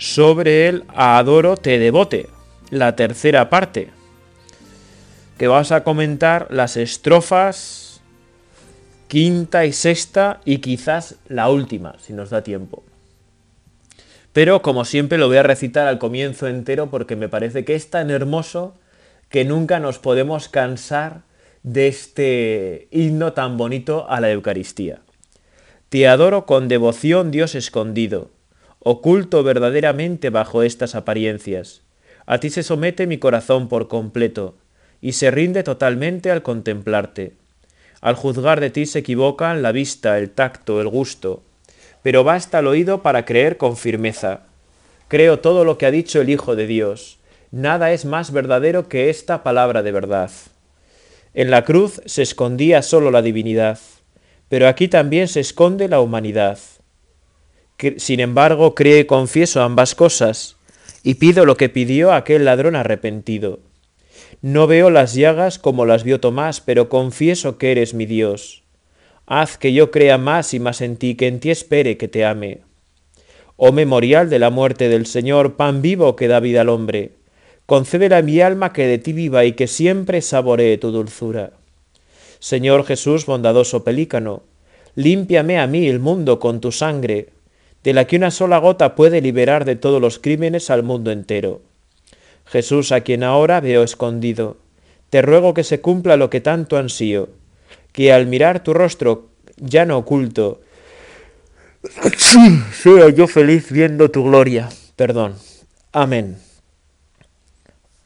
sobre el Adoro te devote, la tercera parte, que vas a comentar las estrofas quinta y sexta y quizás la última, si nos da tiempo. Pero como siempre lo voy a recitar al comienzo entero porque me parece que es tan hermoso que nunca nos podemos cansar de este himno tan bonito a la Eucaristía. Te adoro con devoción, Dios escondido, oculto verdaderamente bajo estas apariencias. A ti se somete mi corazón por completo, y se rinde totalmente al contemplarte. Al juzgar de ti se equivocan la vista, el tacto, el gusto, pero basta el oído para creer con firmeza. Creo todo lo que ha dicho el Hijo de Dios. Nada es más verdadero que esta palabra de verdad. En la cruz se escondía solo la divinidad pero aquí también se esconde la humanidad. Sin embargo, creo y confieso ambas cosas, y pido lo que pidió aquel ladrón arrepentido. No veo las llagas como las vio Tomás, pero confieso que eres mi Dios. Haz que yo crea más y más en ti, que en ti espere que te ame. Oh memorial de la muerte del Señor, pan vivo que da vida al hombre, concédele a mi alma que de ti viva y que siempre saboree tu dulzura. Señor Jesús, bondadoso pelícano, límpiame a mí el mundo con tu sangre, de la que una sola gota puede liberar de todos los crímenes al mundo entero. Jesús, a quien ahora veo escondido, te ruego que se cumpla lo que tanto ansío, que al mirar tu rostro ya no oculto, sea yo feliz viendo tu gloria. Perdón. Amén.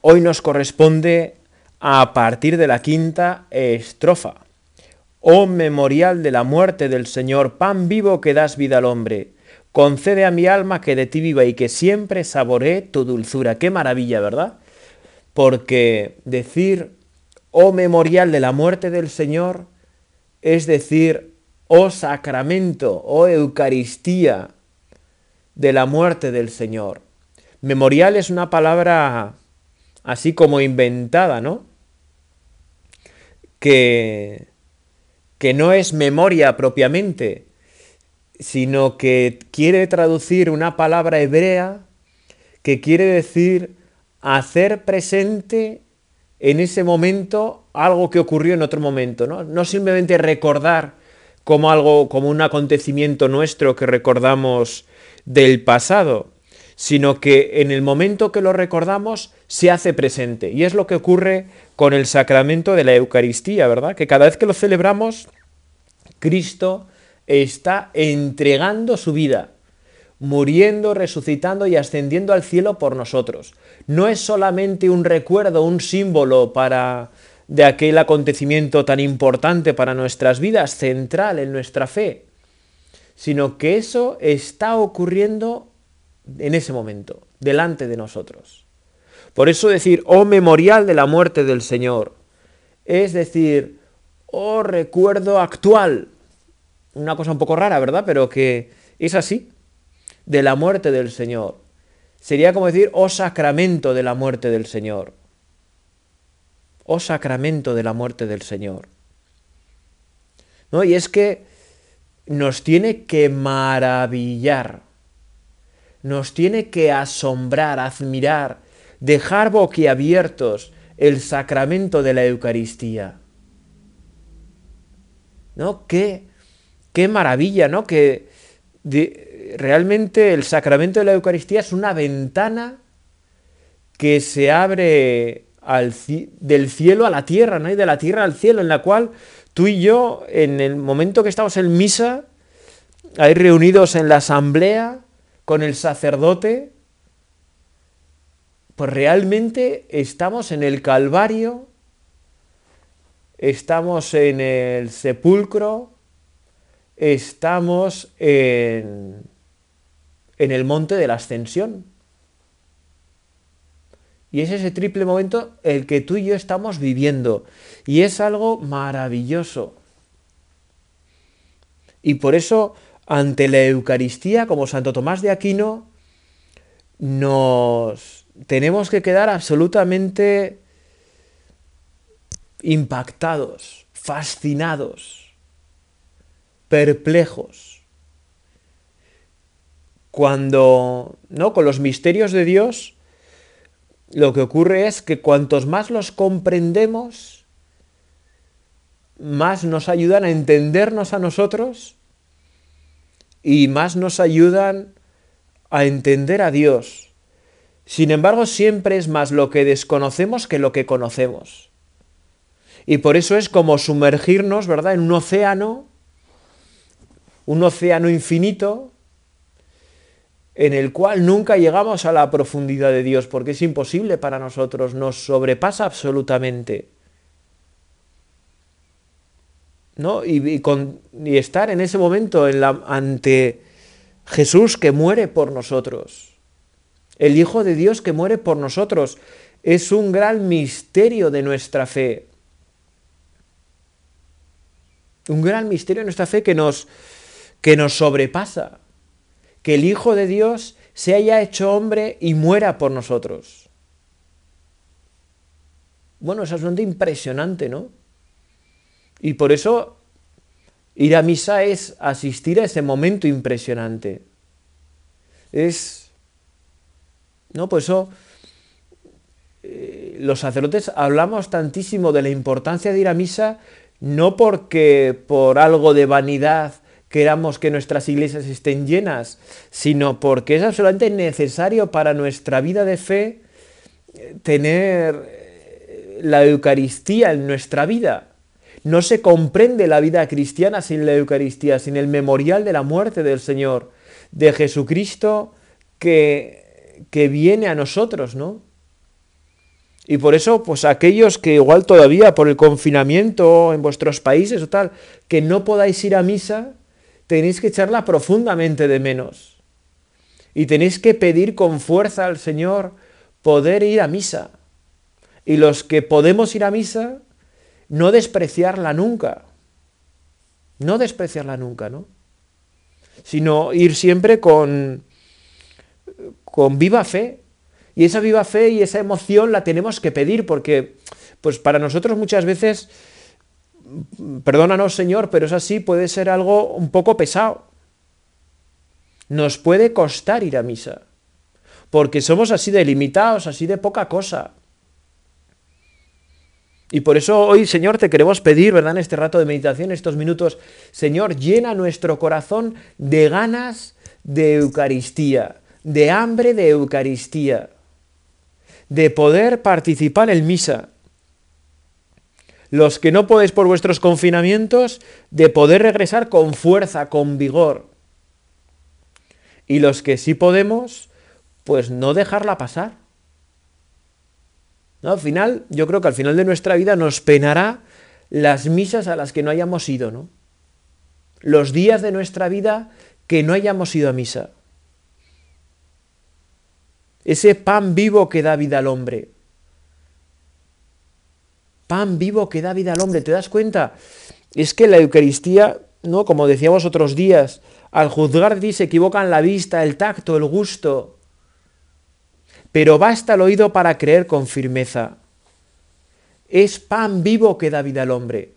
Hoy nos corresponde a partir de la quinta estrofa. Oh memorial de la muerte del Señor, pan vivo que das vida al hombre, concede a mi alma que de ti viva y que siempre saboree tu dulzura. Qué maravilla, ¿verdad? Porque decir, oh memorial de la muerte del Señor, es decir, oh sacramento, oh Eucaristía de la muerte del Señor. Memorial es una palabra así como inventada, ¿no? que, que no es memoria propiamente, sino que quiere traducir una palabra hebrea que quiere decir hacer presente en ese momento algo que ocurrió en otro momento, ¿no? No simplemente recordar como algo, como un acontecimiento nuestro que recordamos del pasado, sino que en el momento que lo recordamos se hace presente. Y es lo que ocurre con el sacramento de la Eucaristía, ¿verdad? Que cada vez que lo celebramos, Cristo está entregando su vida, muriendo, resucitando y ascendiendo al cielo por nosotros. No es solamente un recuerdo, un símbolo para de aquel acontecimiento tan importante para nuestras vidas, central en nuestra fe, sino que eso está ocurriendo en ese momento, delante de nosotros. Por eso decir, oh memorial de la muerte del Señor, es decir, oh recuerdo actual, una cosa un poco rara, ¿verdad? Pero que es así, de la muerte del Señor. Sería como decir, oh sacramento de la muerte del Señor. Oh sacramento de la muerte del Señor. ¿No? Y es que nos tiene que maravillar nos tiene que asombrar, admirar, dejar boquiabiertos el sacramento de la Eucaristía. ¿No? Qué, qué maravilla, ¿no? Que realmente el sacramento de la Eucaristía es una ventana que se abre del cielo a la tierra, ¿no? Y de la tierra al cielo, en la cual tú y yo, en el momento que estamos en misa, ahí reunidos en la asamblea, con el sacerdote, pues realmente estamos en el Calvario, estamos en el sepulcro, estamos en, en el monte de la ascensión. Y es ese triple momento el que tú y yo estamos viviendo. Y es algo maravilloso. Y por eso, ante la Eucaristía, como Santo Tomás de Aquino, nos tenemos que quedar absolutamente impactados, fascinados, perplejos. Cuando, ¿no? Con los misterios de Dios, lo que ocurre es que cuantos más los comprendemos, más nos ayudan a entendernos a nosotros y más nos ayudan a entender a Dios. Sin embargo, siempre es más lo que desconocemos que lo que conocemos. Y por eso es como sumergirnos, ¿verdad?, en un océano, un océano infinito, en el cual nunca llegamos a la profundidad de Dios, porque es imposible para nosotros, nos sobrepasa absolutamente. ¿No? Y, con, y estar en ese momento en la, ante Jesús que muere por nosotros, el Hijo de Dios que muere por nosotros, es un gran misterio de nuestra fe. Un gran misterio de nuestra fe que nos, que nos sobrepasa que el Hijo de Dios se haya hecho hombre y muera por nosotros. Bueno, es asunto impresionante, ¿no? Y por eso ir a misa es asistir a ese momento impresionante. Es... No, por eso eh, los sacerdotes hablamos tantísimo de la importancia de ir a misa, no porque por algo de vanidad queramos que nuestras iglesias estén llenas, sino porque es absolutamente necesario para nuestra vida de fe eh, tener eh, la Eucaristía en nuestra vida. No se comprende la vida cristiana sin la Eucaristía, sin el memorial de la muerte del Señor, de Jesucristo que, que viene a nosotros, ¿no? Y por eso, pues aquellos que igual todavía por el confinamiento en vuestros países o tal, que no podáis ir a misa, tenéis que echarla profundamente de menos. Y tenéis que pedir con fuerza al Señor poder ir a misa. Y los que podemos ir a misa, no despreciarla nunca. No despreciarla nunca, ¿no? Sino ir siempre con, con viva fe. Y esa viva fe y esa emoción la tenemos que pedir porque, pues para nosotros muchas veces perdónanos Señor, pero es así, puede ser algo un poco pesado. Nos puede costar ir a misa, porque somos así de limitados, así de poca cosa. Y por eso hoy, Señor, te queremos pedir, ¿verdad? En este rato de meditación, estos minutos, Señor, llena nuestro corazón de ganas de Eucaristía, de hambre de Eucaristía, de poder participar en misa los que no podéis por vuestros confinamientos, de poder regresar con fuerza, con vigor. Y los que sí podemos, pues no dejarla pasar. ¿No? Al final, yo creo que al final de nuestra vida nos penará las misas a las que no hayamos ido, ¿no? Los días de nuestra vida que no hayamos ido a misa. Ese pan vivo que da vida al hombre pan vivo que da vida al hombre. ¿Te das cuenta? Es que la Eucaristía, ¿no? Como decíamos otros días, al juzgar ti se equivocan la vista, el tacto, el gusto. Pero basta el oído para creer con firmeza. Es pan vivo que da vida al hombre.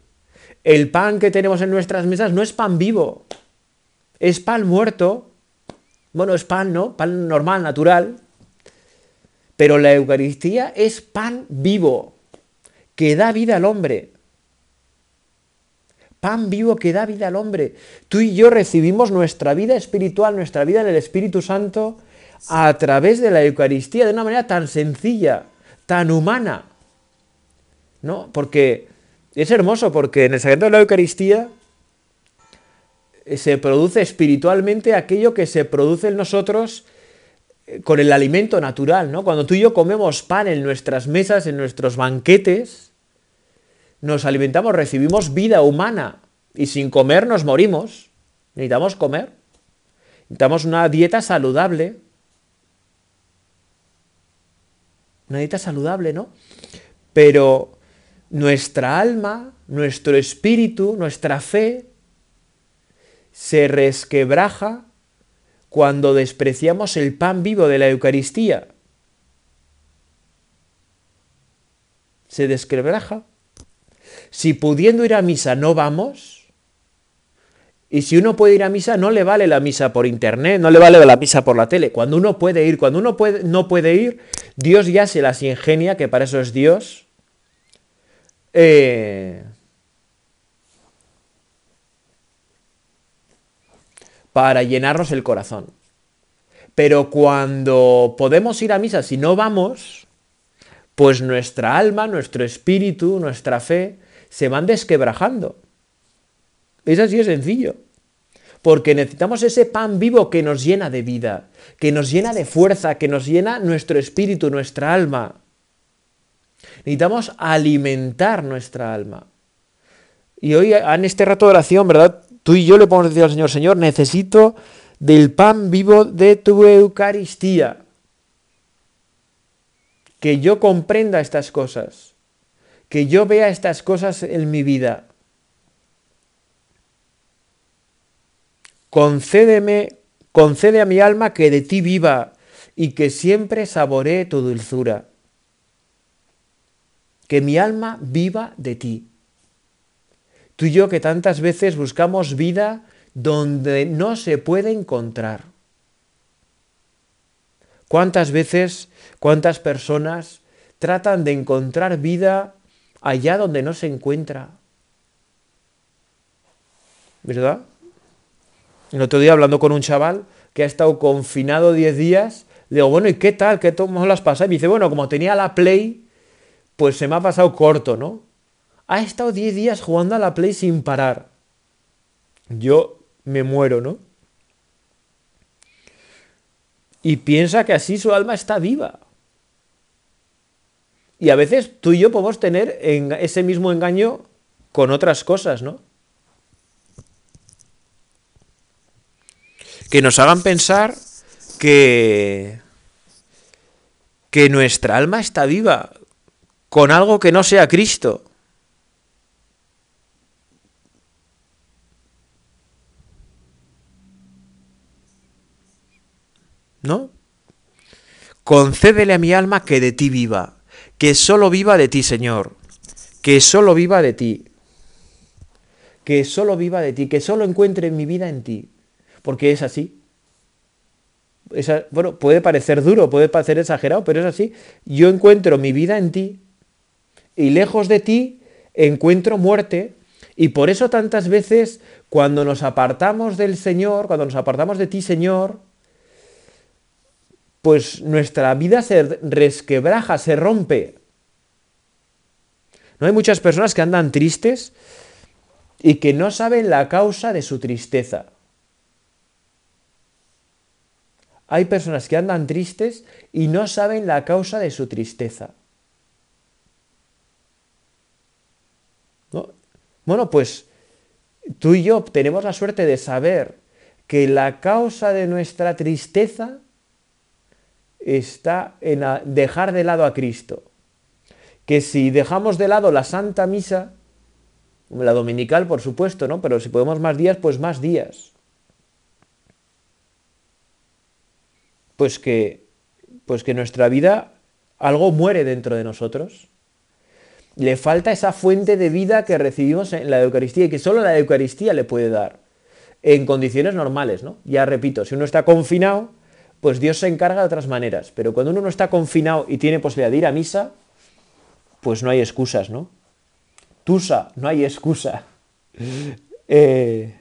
El pan que tenemos en nuestras mesas no es pan vivo, es pan muerto. Bueno, es pan, ¿no? Pan normal, natural. Pero la Eucaristía es pan vivo que da vida al hombre. Pan vivo que da vida al hombre. Tú y yo recibimos nuestra vida espiritual, nuestra vida en el Espíritu Santo a través de la Eucaristía de una manera tan sencilla, tan humana. ¿No? Porque es hermoso, porque en el sacramento de la Eucaristía eh, se produce espiritualmente aquello que se produce en nosotros eh, con el alimento natural, ¿no? Cuando tú y yo comemos pan en nuestras mesas, en nuestros banquetes, nos alimentamos, recibimos vida humana y sin comer nos morimos. Necesitamos comer. Necesitamos una dieta saludable. una dieta saludable, ¿no? Pero nuestra alma, nuestro espíritu, nuestra fe se resquebraja cuando despreciamos el pan vivo de la Eucaristía. Se desquebraja. Si pudiendo ir a misa no vamos, y si uno puede ir a misa, no le vale la misa por internet, no le vale la misa por la tele. Cuando uno puede ir, cuando uno puede, no puede ir, Dios ya se las ingenia, que para eso es Dios. Eh, para llenarnos el corazón. Pero cuando podemos ir a misa, si no vamos, pues nuestra alma, nuestro espíritu, nuestra fe se van desquebrajando. Es así de sencillo. Porque necesitamos ese pan vivo que nos llena de vida, que nos llena de fuerza, que nos llena nuestro espíritu, nuestra alma. Necesitamos alimentar nuestra alma. Y hoy en este rato de oración, ¿verdad? Tú y yo le podemos decir al Señor, Señor, necesito del pan vivo de tu Eucaristía. Que yo comprenda estas cosas, que yo vea estas cosas en mi vida. Concédeme, concede a mi alma que de ti viva y que siempre saboree tu dulzura. Que mi alma viva de ti. Tú y yo que tantas veces buscamos vida donde no se puede encontrar. ¿Cuántas veces, cuántas personas tratan de encontrar vida allá donde no se encuentra? ¿Verdad? El otro día hablando con un chaval que ha estado confinado 10 días, digo, bueno, ¿y qué tal? ¿Qué cómo las pasas? Y me dice, bueno, como tenía la Play, pues se me ha pasado corto, ¿no? Ha estado 10 días jugando a la Play sin parar. Yo me muero, ¿no? Y piensa que así su alma está viva. Y a veces tú y yo podemos tener ese mismo engaño con otras cosas, ¿no? que nos hagan pensar que, que nuestra alma está viva con algo que no sea Cristo. ¿No? Concédele a mi alma que de ti viva, que solo viva de ti, Señor, que solo viva de ti, que solo viva de ti, que solo encuentre mi vida en ti. Porque es así. bueno, puede parecer duro, puede parecer exagerado, pero es así. Yo encuentro mi vida en ti. Y lejos de ti encuentro muerte. Y por eso tantas veces cuando nos apartamos del Señor, cuando nos apartamos de ti, Señor, pues nuestra vida se resquebraja, se rompe. ¿No hay muchas personas que andan tristes y que no saben la causa de su tristeza? Hay personas que andan tristes y no saben la causa de su tristeza. Bueno, pues tú y yo tenemos la suerte de saber que la causa de nuestra tristeza está en dejar de lado a Cristo. Que si dejamos de lado la Santa Misa, la dominical por supuesto, ¿no? Pero si podemos más días, pues más días. pues que, pues que nuestra vida algo muere dentro de nosotros. Le falta esa fuente de vida que recibimos en la Eucaristía y que solo la Eucaristía le puede dar en condiciones normales, ¿no? Ya repito, si uno está confinado, pues Dios se encarga de otras maneras, pero cuando uno no está confinado y tiene posibilidad de ir a misa, pues no hay excusas, ¿no? Tusa, no hay excusa. Eh,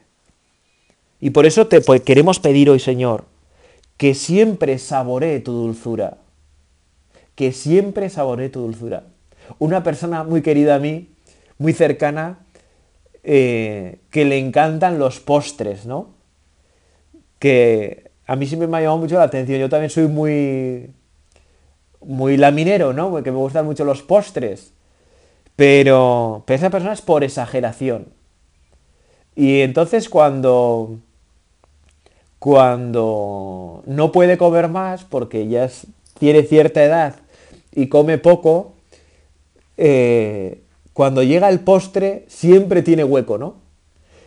y por eso te pues, queremos pedir hoy, Señor, que siempre saboree tu dulzura, que siempre saboree tu dulzura. Una persona muy querida a mí, muy cercana, eh, que le encantan los postres, ¿no? Que a mí siempre me ha llamado mucho la atención. Yo también soy muy, muy laminero, ¿no? Porque me gustan mucho los postres. Pero, pero esa persona es por exageración. Y entonces cuando cuando no puede comer más porque ya tiene cierta edad y come poco, eh, cuando llega el postre siempre tiene hueco, ¿no?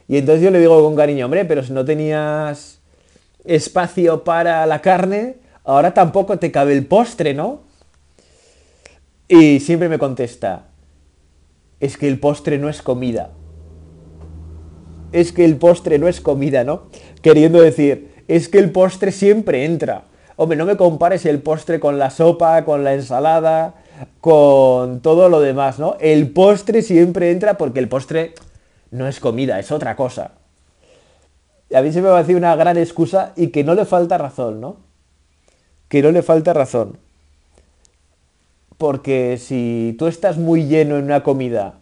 Y entonces yo le digo con cariño, hombre, pero si no tenías espacio para la carne, ahora tampoco te cabe el postre, ¿no? Y siempre me contesta, es que el postre no es comida. Es que el postre no es comida, ¿no? Queriendo decir, es que el postre siempre entra. Hombre, no me compares el postre con la sopa, con la ensalada, con todo lo demás, ¿no? El postre siempre entra porque el postre no es comida, es otra cosa. A mí se me decir una gran excusa y que no le falta razón, ¿no? Que no le falta razón. Porque si tú estás muy lleno en una comida,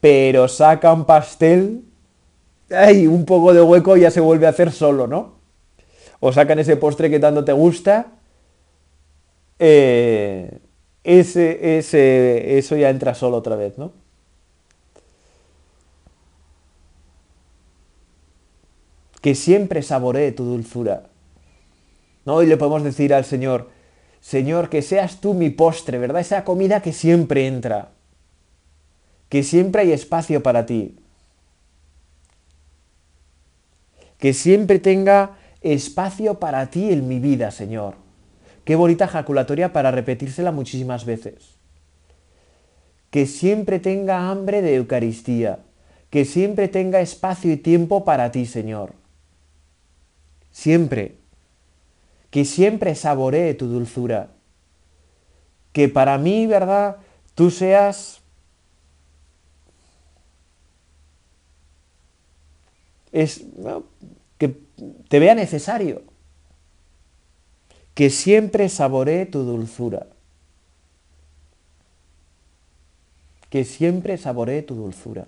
pero saca un pastel, ay, un poco de hueco ya se vuelve a hacer solo, ¿no? O sacan ese postre que tanto te gusta, eh, ese, ese, eso ya entra solo otra vez, ¿no? Que siempre saboree tu dulzura. ¿No? Y le podemos decir al Señor, Señor, que seas tú mi postre, ¿verdad? Esa comida que siempre entra. Que siempre hay espacio para ti. Que siempre tenga espacio para ti en mi vida, Señor. Qué bonita ejaculatoria para repetírsela muchísimas veces. Que siempre tenga hambre de Eucaristía, que siempre tenga espacio y tiempo para ti, Señor. Siempre. Que siempre saboree tu dulzura. Que para mí, ¿verdad? Tú seas es que te vea necesario que siempre saboree tu dulzura. Que siempre saboree tu dulzura.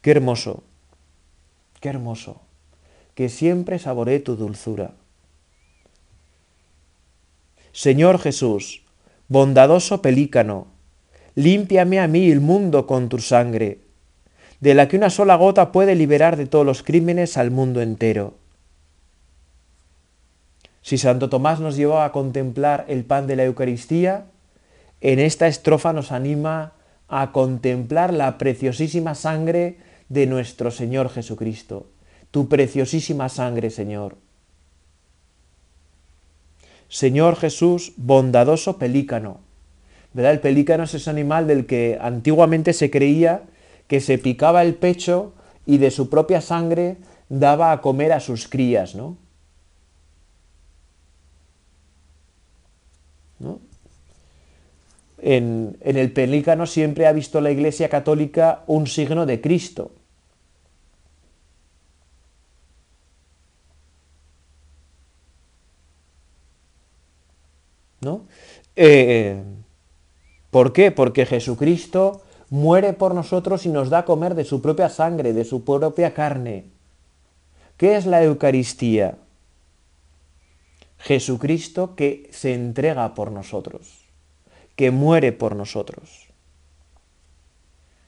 Qué hermoso, qué hermoso. Que siempre saboree tu dulzura. Señor Jesús, bondadoso pelícano, límpiame a mí el mundo con tu sangre, de la que una sola gota puede liberar de todos los crímenes al mundo entero. Si Santo Tomás nos llevó a contemplar el pan de la Eucaristía, en esta estrofa nos anima a contemplar la preciosísima sangre de nuestro Señor Jesucristo. Tu preciosísima sangre, Señor. Señor Jesús, bondadoso pelícano. ¿Verdad? El pelícano es ese animal del que antiguamente se creía que se picaba el pecho y de su propia sangre daba a comer a sus crías, ¿no? En, el pelícano siempre ha visto la Iglesia Católica un signo de Cristo. ¿No? Eh, ¿Por qué? Porque Jesucristo muere por nosotros y nos da a comer de su propia sangre, de su propia carne. ¿Qué es la Eucaristía? Jesucristo que se entrega por nosotros, que muere por nosotros.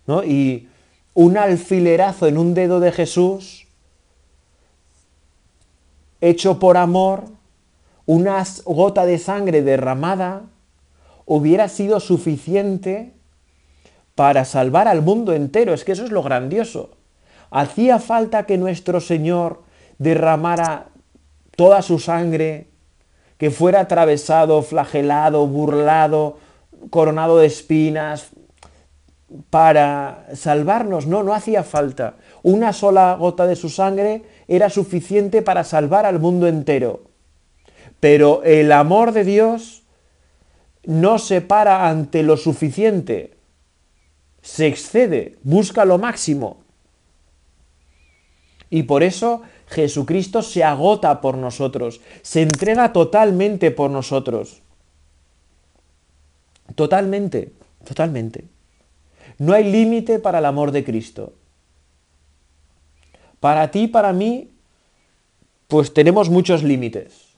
¿No? Y un alfilerazo en un dedo de Jesús, hecho por amor, una gota de sangre derramada, hubiera sido suficiente para salvar al mundo entero. Es que eso es lo grandioso. Hacía falta que nuestro Señor derramara toda su sangre que fuera atravesado, flagelado, burlado, coronado de espinas, para salvarnos. No, no hacía falta. Una sola gota de su sangre era suficiente para salvar al mundo entero. Pero el amor de Dios no se para ante lo suficiente, se excede, busca lo máximo. Y por eso Jesucristo se agota por nosotros, se entrega totalmente por nosotros. Totalmente, totalmente. No hay límite para el amor de Cristo. Para ti, para mí, pues tenemos muchos límites.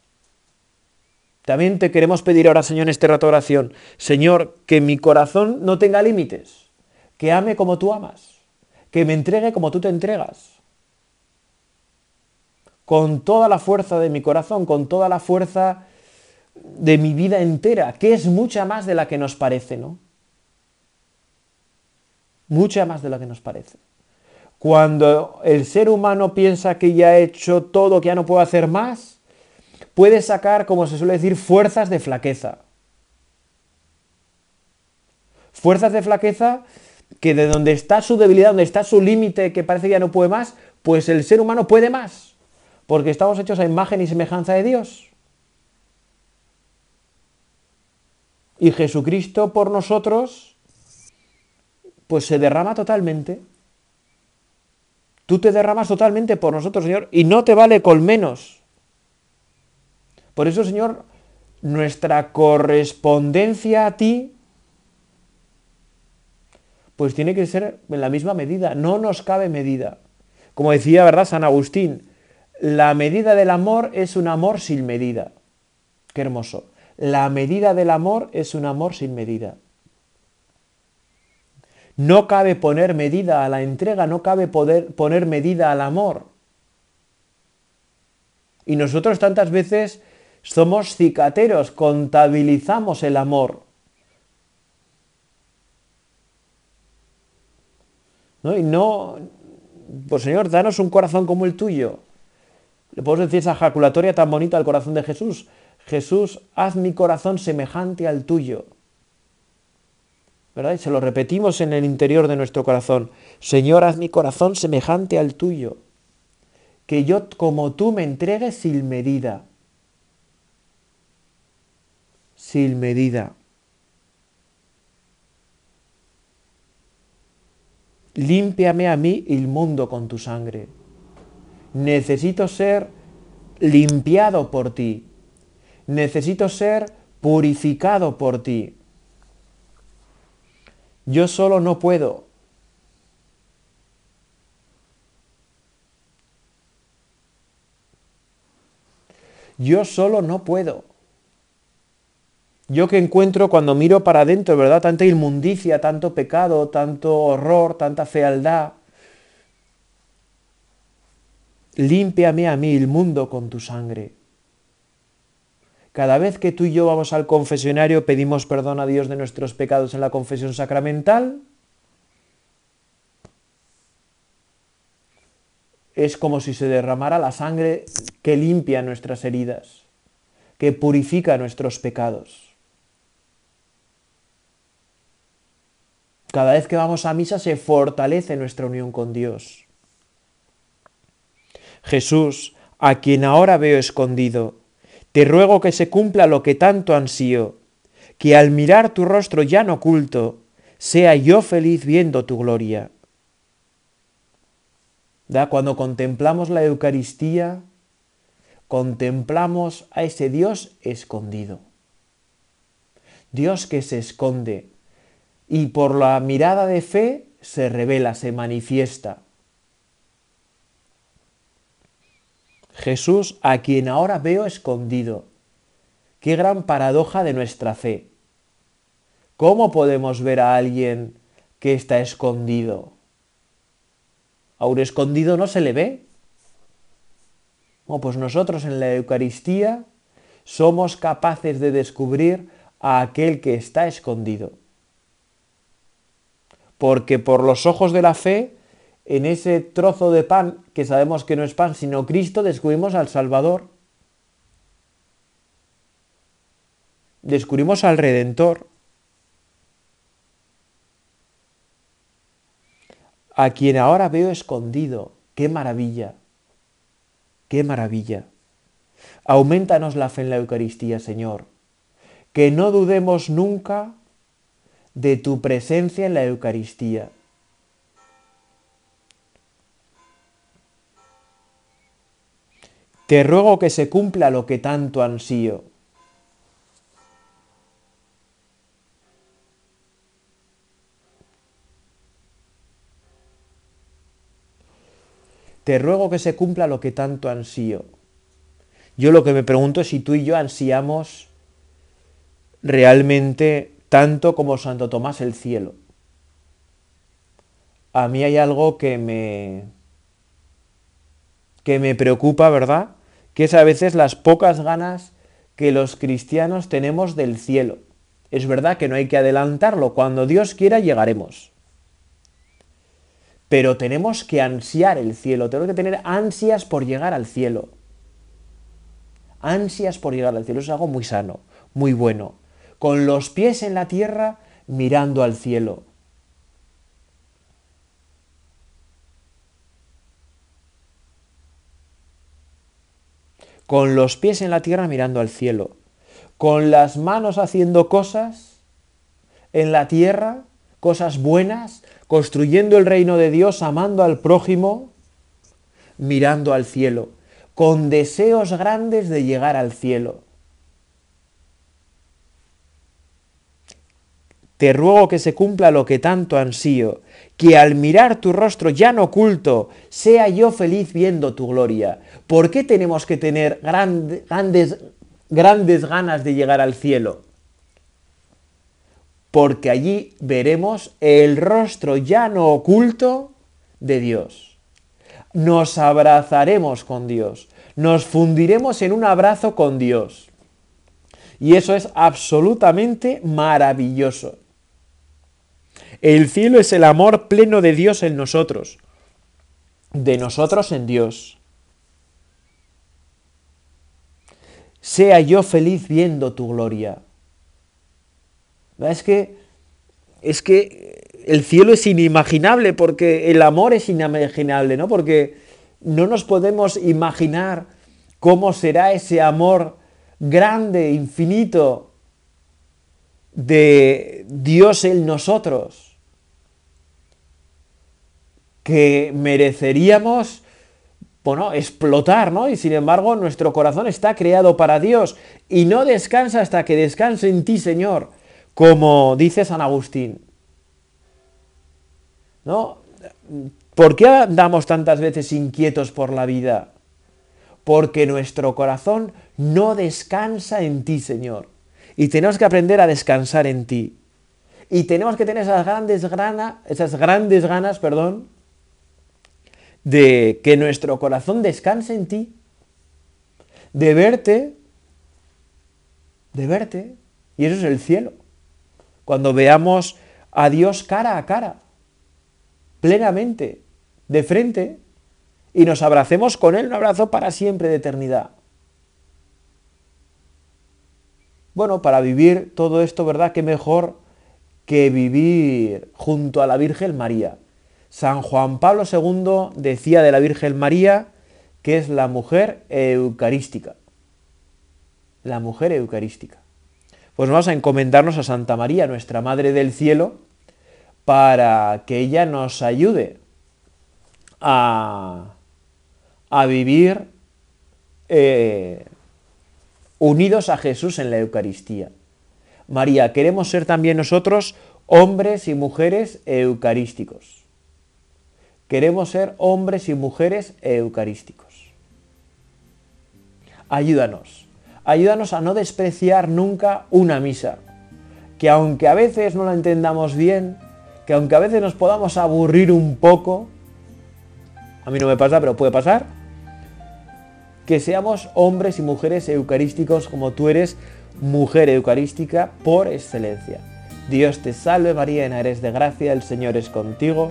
También te queremos pedir ahora, Señor, en este rato de oración, Señor, que mi corazón no tenga límites, que ame como tú amas, que me entregue como tú te entregas con toda la fuerza de mi corazón, con toda la fuerza de mi vida entera, que es mucha más de la que nos parece, ¿no? Mucha más de la que nos parece. Cuando el ser humano piensa que ya ha hecho todo, que ya no puede hacer más, puede sacar, como se suele decir, fuerzas de flaqueza. Fuerzas de flaqueza que de donde está su debilidad, donde está su límite, que parece que ya no puede más, pues el ser humano puede más, porque estamos hechos a imagen y semejanza de Dios. Y Jesucristo por nosotros, pues se derrama totalmente. Tú te derramas totalmente por nosotros, Señor, y no te vale con menos. Por eso, Señor, nuestra correspondencia a ti, pues tiene que ser en la misma medida, no nos cabe medida. Como decía, ¿verdad, San Agustín? La medida del amor es un amor sin medida. Qué hermoso. La medida del amor es un amor sin medida. No cabe poner medida a la entrega, no cabe poder poner medida al amor. Y nosotros tantas veces somos cicateros, contabilizamos el amor. ¿No? Y no, pues Señor, danos un corazón como el tuyo. Le podemos decir esa ejaculatoria tan bonita al corazón de Jesús. Jesús, haz mi corazón semejante al tuyo. ¿Verdad? Y se lo repetimos en el interior de nuestro corazón. Señor, haz mi corazón semejante al tuyo. Que yo como tú me entregues sin medida. Sin medida. Límpiame a mí el mundo con tu sangre. Necesito ser limpiado por ti. Necesito ser purificado por ti. Yo solo no puedo. Yo solo no puedo. Yo que encuentro cuando miro para adentro, ¿verdad? Tanta inmundicia, tanto pecado, tanto horror, tanta fealdad. Límpiame a mí el mundo con tu sangre. Cada vez que tú y yo vamos al confesionario pedimos perdón a Dios de nuestros pecados en la confesión sacramental, es como si se derramara la sangre que limpia nuestras heridas, que purifica nuestros pecados. Cada vez que vamos a misa se fortalece nuestra unión con Dios. Jesús, a quien ahora veo escondido, te ruego que se cumpla lo que tanto ansío, que al mirar tu rostro ya no oculto, sea yo feliz viendo tu gloria. ¿Da? Cuando contemplamos la Eucaristía, contemplamos a ese Dios escondido. Dios que se esconde, y por la mirada de fe se revela, se manifiesta. Jesús a quien ahora veo escondido. Qué gran paradoja de nuestra fe. ¿Cómo podemos ver a alguien que está escondido? A un escondido no se le ve. Bueno, pues nosotros en la Eucaristía somos capaces de descubrir a aquel que está escondido porque por los ojos de la fe, en ese trozo de pan, que sabemos que no es pan, sino Cristo, descubrimos al Salvador. Descubrimos al Redentor. A quien ahora veo escondido. ¡Qué maravilla! ¡Qué maravilla! Aumentanos la fe en la Eucaristía, Señor. Que no dudemos nunca de tu presencia en la Eucaristía. Te ruego que se cumpla lo que tanto ansío. Te ruego que se cumpla lo que tanto ansío. Yo lo que me pregunto es si tú y yo ansiamos realmente tanto como Santo Tomás el cielo. A mí hay algo que me que me preocupa, ¿verdad? Que es a veces las pocas ganas que los cristianos tenemos del cielo. Es verdad que no hay que adelantarlo, cuando Dios quiera llegaremos. Pero tenemos que ansiar el cielo, tenemos que tener ansias por llegar al cielo. Ansias por llegar al cielo, es algo muy sano, muy bueno. Con los pies en la tierra, mirando al cielo. Con los pies en la tierra mirando al cielo. Con las manos haciendo cosas en la tierra, cosas buenas, construyendo el reino de Dios, amando al prójimo, mirando al cielo, con deseos grandes de llegar al cielo. Te ruego que se cumpla lo que tanto ansío, que al mirar tu rostro ya no oculto, sea yo feliz viendo tu gloria. ¿Por qué tenemos que tener grandes, grandes ganas de llegar al cielo? porque allí veremos el rostro ya no oculto de Dios. Nos abrazaremos con Dios, nos fundiremos en un abrazo con Dios. Y eso es absolutamente maravilloso. El cielo es el amor pleno de Dios en nosotros, de nosotros en Dios. Sea yo feliz viendo tu gloria. Es que, es que el cielo es inimaginable porque el amor es inimaginable, ¿no? Porque no nos podemos imaginar cómo será ese amor grande, infinito de Dios en nosotros, que mereceríamos, bueno, explotar, ¿no? Y sin embargo nuestro corazón está creado para Dios y no descansa hasta que descanse en ti, Señor. Como dice San Agustín, ¿no? ¿Por qué andamos tantas veces inquietos por la vida? Porque nuestro corazón no descansa en ti, Señor. Y tenemos que aprender a descansar en ti. Y tenemos que tener esas grandes, ganas, esas grandes ganas, perdón, de que nuestro corazón descanse en ti, de verte, de verte. Y eso es el cielo cuando veamos a Dios cara a cara, plenamente, de frente, y nos abracemos con Él, un abrazo para siempre de eternidad. Bueno, para vivir todo esto, ¿verdad? Qué mejor que vivir junto a la Virgen María. San Juan Pablo II decía de la Virgen María que es la mujer eucarística. La mujer eucarística pues vamos a encomendarnos a Santa María, nuestra Madre del Cielo, para que ella nos ayude a, vivir eh, unidos a Jesús en la Eucaristía. María, queremos ser también nosotros hombres y mujeres eucarísticos. Queremos ser hombres y mujeres eucarísticos. Ayúdanos ayúdanos a no despreciar nunca una misa, que aunque a veces no la entendamos bien, que aunque a veces nos podamos aburrir un poco, a mí no me pasa, pero puede pasar, que seamos hombres y mujeres eucarísticos como tú eres mujer eucarística por excelencia. Dios te salve María, en eres de gracia, el Señor es contigo,